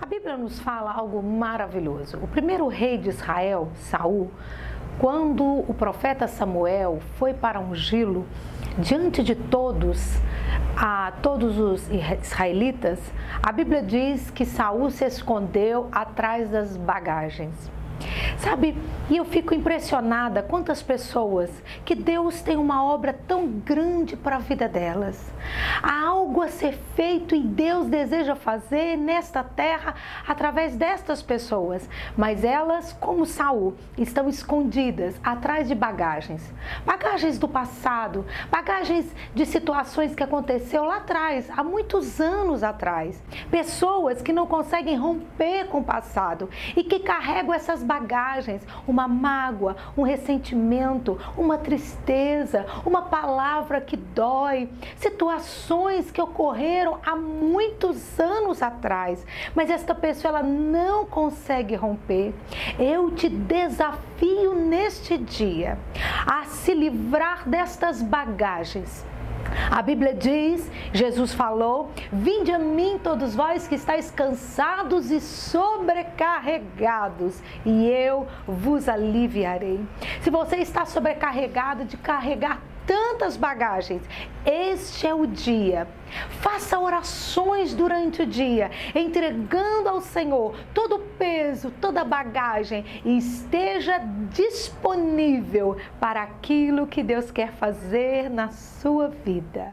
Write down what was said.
A Bíblia nos fala algo maravilhoso. O primeiro rei de Israel, Saul, quando o profeta Samuel foi para ungí-lo, diante de todos, a todos os israelitas, a Bíblia diz que Saul se escondeu atrás das bagagens. Sabe, e eu fico impressionada quantas pessoas que Deus tem uma obra tão grande para a vida delas. Há algo a ser feito e Deus deseja fazer nesta terra através destas pessoas, mas elas, como Saul, estão escondidas atrás de bagagens. Bagagens do passado, bagagens de situações que aconteceu lá atrás, há muitos anos atrás. Pessoas que não conseguem romper com o passado e que carregam essas bagagens, uma mágoa, um ressentimento, uma tristeza, uma palavra que dói, situações que ocorreram há muitos anos atrás, mas esta pessoa ela não consegue romper. Eu te desafio neste dia a se livrar destas bagagens a Bíblia diz, Jesus falou: Vinde a mim todos vós que estáis cansados e sobrecarregados, e eu vos aliviarei. Se você está sobrecarregado de carregar tantas bagagens. Este é o dia. Faça orações durante o dia, entregando ao Senhor todo o peso, toda a bagagem e esteja disponível para aquilo que Deus quer fazer na sua vida.